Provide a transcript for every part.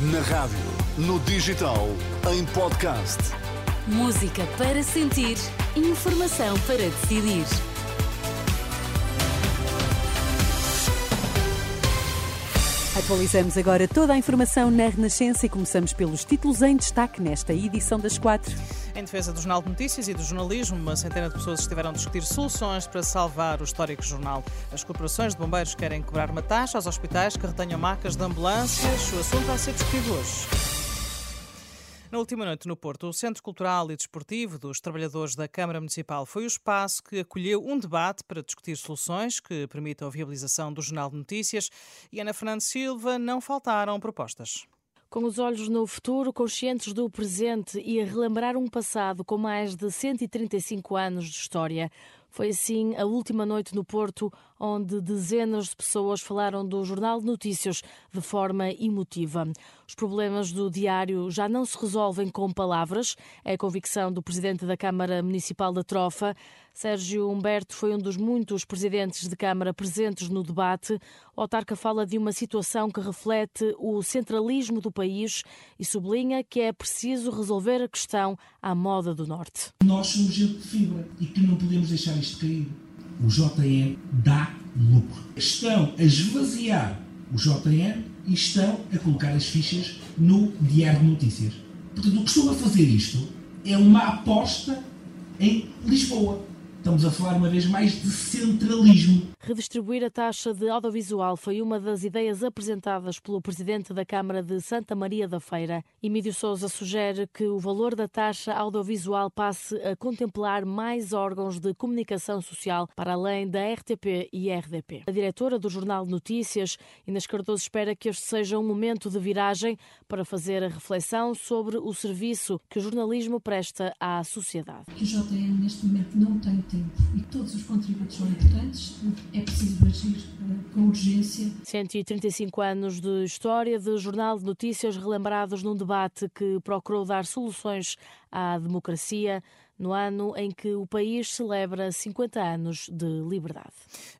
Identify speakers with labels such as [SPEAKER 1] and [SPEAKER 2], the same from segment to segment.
[SPEAKER 1] Na rádio, no digital, em podcast.
[SPEAKER 2] Música para sentir, informação para decidir.
[SPEAKER 3] Atualizamos agora toda a informação na Renascença e começamos pelos títulos em destaque nesta edição das quatro.
[SPEAKER 4] Em defesa do Jornal de Notícias e do jornalismo, uma centena de pessoas estiveram a discutir soluções para salvar o histórico jornal. As corporações de bombeiros querem cobrar uma taxa aos hospitais que retenham marcas de ambulâncias. O assunto vai ser discutido hoje. Na última noite no Porto, o Centro Cultural e Desportivo dos Trabalhadores da Câmara Municipal foi o espaço que acolheu um debate para discutir soluções que permitam a viabilização do Jornal de Notícias e Ana Fernandes Silva não faltaram propostas.
[SPEAKER 5] Com os olhos no futuro, conscientes do presente e a relembrar um passado com mais de 135 anos de história, foi assim a última noite no Porto, onde dezenas de pessoas falaram do Jornal de Notícias de forma emotiva. Os problemas do diário já não se resolvem com palavras, é a convicção do presidente da Câmara Municipal da Trofa. Sérgio Humberto foi um dos muitos presidentes de Câmara presentes no debate. O autarca fala de uma situação que reflete o centralismo do país e sublinha que é preciso resolver a questão à moda do Norte.
[SPEAKER 6] Nós somos gente de fibra e que não podemos deixar isto cair. O JN dá lucro. Estão a esvaziar o JN e estão a colocar as fichas no Diário de Notícias. Portanto, o que estão a fazer isto é uma aposta em Lisboa. Estamos a falar uma vez mais de centralismo.
[SPEAKER 5] Redistribuir a taxa de audiovisual foi uma das ideias apresentadas pelo presidente da Câmara de Santa Maria da Feira. Emílio Souza sugere que o valor da taxa audiovisual passe a contemplar mais órgãos de comunicação social para além da RTP e RDP. A diretora do Jornal de Notícias, Inês Cardoso, espera que este seja um momento de viragem para fazer a reflexão sobre o serviço que o jornalismo presta à sociedade.
[SPEAKER 7] O JN neste momento não tem tempo e todos os contributos são importantes. É preciso agir uh, com urgência.
[SPEAKER 5] 135 anos de história de Jornal de Notícias relembrados num debate que procurou dar soluções à democracia no ano em que o país celebra 50 anos de liberdade.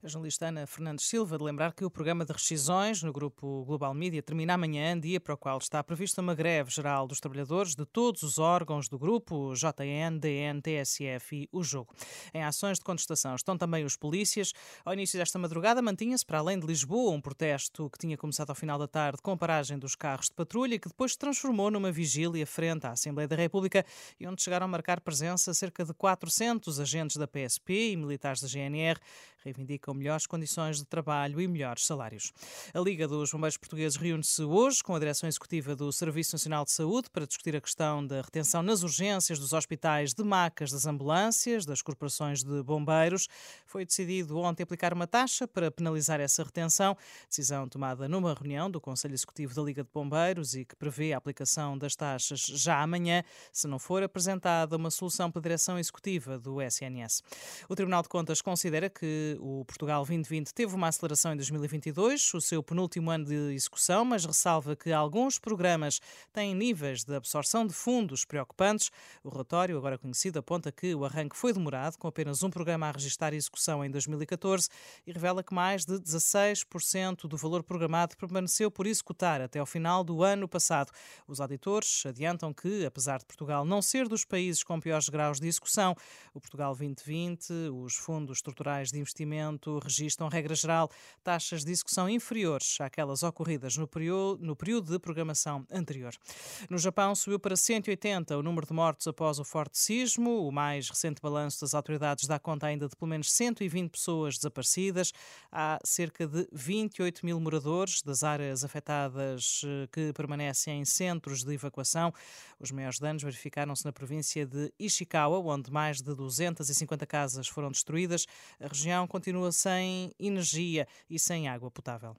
[SPEAKER 4] A jornalista Ana Fernandes Silva de lembrar que o programa de rescisões no grupo Global Media termina amanhã, dia para o qual está prevista uma greve geral dos trabalhadores de todos os órgãos do grupo, JN, DN, TSF e o Jogo. Em ações de contestação estão também os polícias. Ao início desta madrugada mantinha-se para além de Lisboa um protesto que tinha começado ao final da tarde com a paragem dos carros de patrulha que depois se transformou numa vigília frente à Assembleia da República e onde chegaram a marcar presença cerca de 400 agentes da PSP e militares da GNR reivindicam melhores condições de trabalho e melhores salários. A Liga dos Bombeiros Portugueses reúne-se hoje com a Direção Executiva do Serviço Nacional de Saúde para discutir a questão da retenção nas urgências dos hospitais de macas das ambulâncias, das corporações de bombeiros. Foi decidido ontem aplicar uma taxa para penalizar essa retenção, decisão tomada numa reunião do Conselho Executivo da Liga de Bombeiros e que prevê a aplicação das taxas já amanhã, se não for apresentada uma solução pela Direção Executiva do SNS. O Tribunal de Contas considera que o Portugal 2020 teve uma aceleração em 2022, o seu penúltimo ano de execução, mas ressalva que alguns programas têm níveis de absorção de fundos preocupantes. O relatório, agora conhecido, aponta que o arranque foi demorado, com apenas um programa a registrar execução em 2014 e revela que mais de 16% do valor programado permaneceu por executar até ao final do ano passado. Os auditores adiantam que, apesar de Portugal não ser dos países com piores graus de execução, o Portugal 2020, os fundos estruturais de investimento investimento registram, regra geral, taxas de execução inferiores àquelas ocorridas no período, no período de programação anterior. No Japão, subiu para 180 o número de mortos após o forte sismo. O mais recente balanço das autoridades dá conta ainda de pelo menos 120 pessoas desaparecidas. Há cerca de 28 mil moradores das áreas afetadas eh, que permanecem em centros de evacuação. Os maiores danos verificaram-se na província de Ishikawa, onde mais de 250 casas foram destruídas. A região continua sem energia e sem água potável.